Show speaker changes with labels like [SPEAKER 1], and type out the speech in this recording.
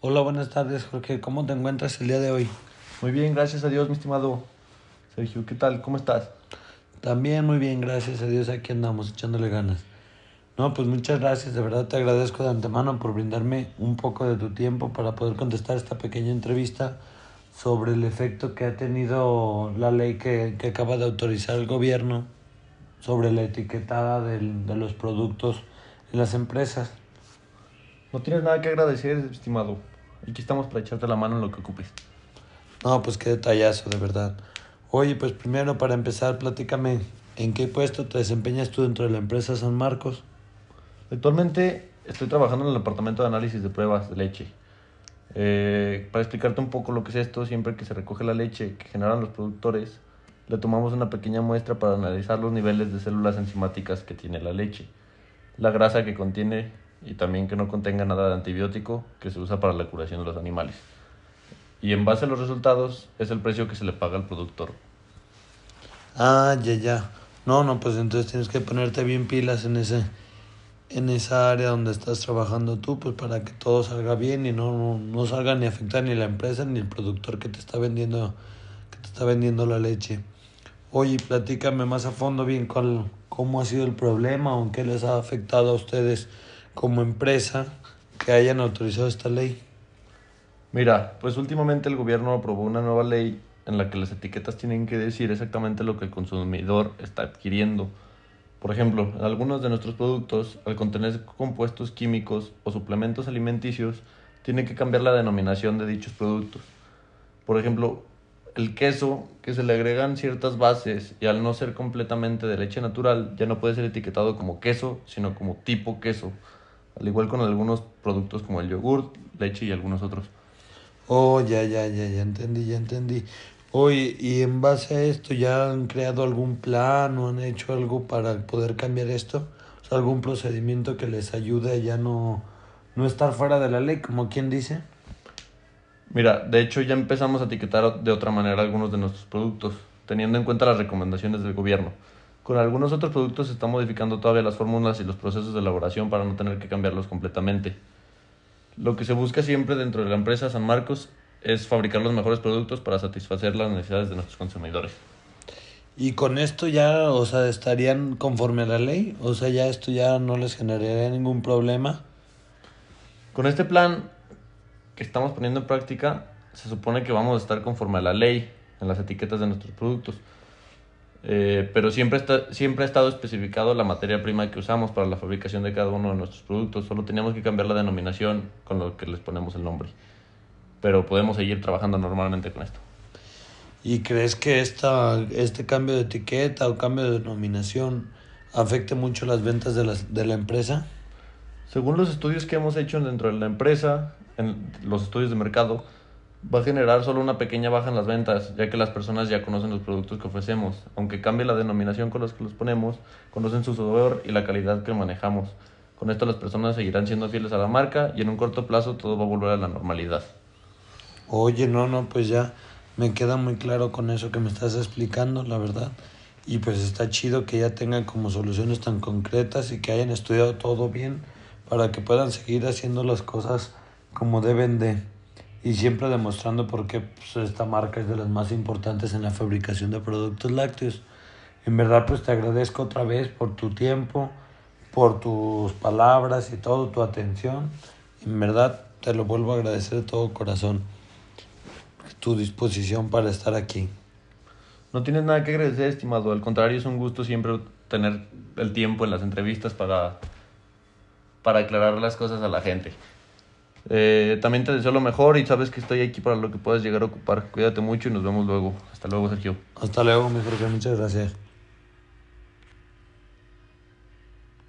[SPEAKER 1] Hola, buenas tardes, Jorge. ¿Cómo te encuentras el día de hoy?
[SPEAKER 2] Muy bien, gracias a Dios, mi estimado Sergio. ¿Qué tal? ¿Cómo estás?
[SPEAKER 1] También muy bien, gracias a Dios. Aquí andamos echándole ganas. No, pues muchas gracias. De verdad te agradezco de antemano por brindarme un poco de tu tiempo para poder contestar esta pequeña entrevista sobre el efecto que ha tenido la ley que, que acaba de autorizar el gobierno sobre la etiquetada del, de los productos en las empresas.
[SPEAKER 2] No tienes nada que agradecer, estimado. Aquí estamos para echarte la mano en lo que ocupes.
[SPEAKER 1] No, pues qué detallazo, de verdad. Oye, pues primero para empezar, platícame, ¿en qué puesto te desempeñas tú dentro de la empresa San Marcos?
[SPEAKER 2] Actualmente estoy trabajando en el departamento de análisis de pruebas de leche. Eh, para explicarte un poco lo que es esto, siempre que se recoge la leche que generan los productores, le tomamos una pequeña muestra para analizar los niveles de células enzimáticas que tiene la leche, la grasa que contiene y también que no contenga nada de antibiótico que se usa para la curación de los animales. Y en base a los resultados es el precio que se le paga al productor.
[SPEAKER 1] Ah, ya, ya. No, no, pues entonces tienes que ponerte bien pilas en ese en esa área donde estás trabajando tú, pues para que todo salga bien y no, no, no salga ni afectar ni la empresa ni el productor que te está vendiendo que te está vendiendo la leche. Oye, platícame más a fondo bien cuál, cómo ha sido el problema o en qué les ha afectado a ustedes como empresa que hayan autorizado esta ley.
[SPEAKER 2] Mira, pues últimamente el gobierno aprobó una nueva ley en la que las etiquetas tienen que decir exactamente lo que el consumidor está adquiriendo. Por ejemplo, algunos de nuestros productos, al contener compuestos químicos o suplementos alimenticios, tiene que cambiar la denominación de dichos productos. Por ejemplo, el queso, que se le agregan ciertas bases y al no ser completamente de leche natural, ya no puede ser etiquetado como queso, sino como tipo queso. Al igual con algunos productos como el yogur, leche y algunos otros.
[SPEAKER 1] Oh, ya, ya, ya, ya entendí, ya entendí. Oye, y en base a esto, ¿ya han creado algún plan o han hecho algo para poder cambiar esto? O sea, algún procedimiento que les ayude a ya no, no estar fuera de la ley, como quien dice.
[SPEAKER 2] Mira, de hecho ya empezamos a etiquetar de otra manera algunos de nuestros productos, teniendo en cuenta las recomendaciones del gobierno. Con algunos otros productos se están modificando todavía las fórmulas y los procesos de elaboración para no tener que cambiarlos completamente. Lo que se busca siempre dentro de la empresa San Marcos es fabricar los mejores productos para satisfacer las necesidades de nuestros consumidores.
[SPEAKER 1] Y con esto ya, o sea, estarían conforme a la ley, o sea, ya esto ya no les generaría ningún problema.
[SPEAKER 2] Con este plan que estamos poniendo en práctica, se supone que vamos a estar conforme a la ley en las etiquetas de nuestros productos. Eh, pero siempre, está, siempre ha estado especificado la materia prima que usamos para la fabricación de cada uno de nuestros productos. Solo teníamos que cambiar la denominación con lo que les ponemos el nombre pero podemos seguir trabajando normalmente con esto.
[SPEAKER 1] ¿Y crees que esta, este cambio de etiqueta o cambio de denominación afecte mucho las ventas de, las, de la empresa?
[SPEAKER 2] Según los estudios que hemos hecho dentro de la empresa, en los estudios de mercado, va a generar solo una pequeña baja en las ventas, ya que las personas ya conocen los productos que ofrecemos. Aunque cambie la denominación con los que los ponemos, conocen su sabor y la calidad que manejamos. Con esto las personas seguirán siendo fieles a la marca y en un corto plazo todo va a volver a la normalidad.
[SPEAKER 1] Oye, no, no, pues ya me queda muy claro con eso que me estás explicando, la verdad. Y pues está chido que ya tengan como soluciones tan concretas y que hayan estudiado todo bien para que puedan seguir haciendo las cosas como deben de. Y siempre demostrando por qué pues, esta marca es de las más importantes en la fabricación de productos lácteos. En verdad, pues te agradezco otra vez por tu tiempo, por tus palabras y todo, tu atención. En verdad, te lo vuelvo a agradecer de todo corazón tu disposición para estar aquí.
[SPEAKER 2] No tienes nada que agradecer, estimado. Al contrario, es un gusto siempre tener el tiempo en las entrevistas para, para aclarar las cosas a la gente. Eh, también te deseo lo mejor y sabes que estoy aquí para lo que puedas llegar a ocupar. Cuídate mucho y nos vemos luego. Hasta luego, Sergio.
[SPEAKER 1] Hasta luego, mi Jorge. Muchas gracias.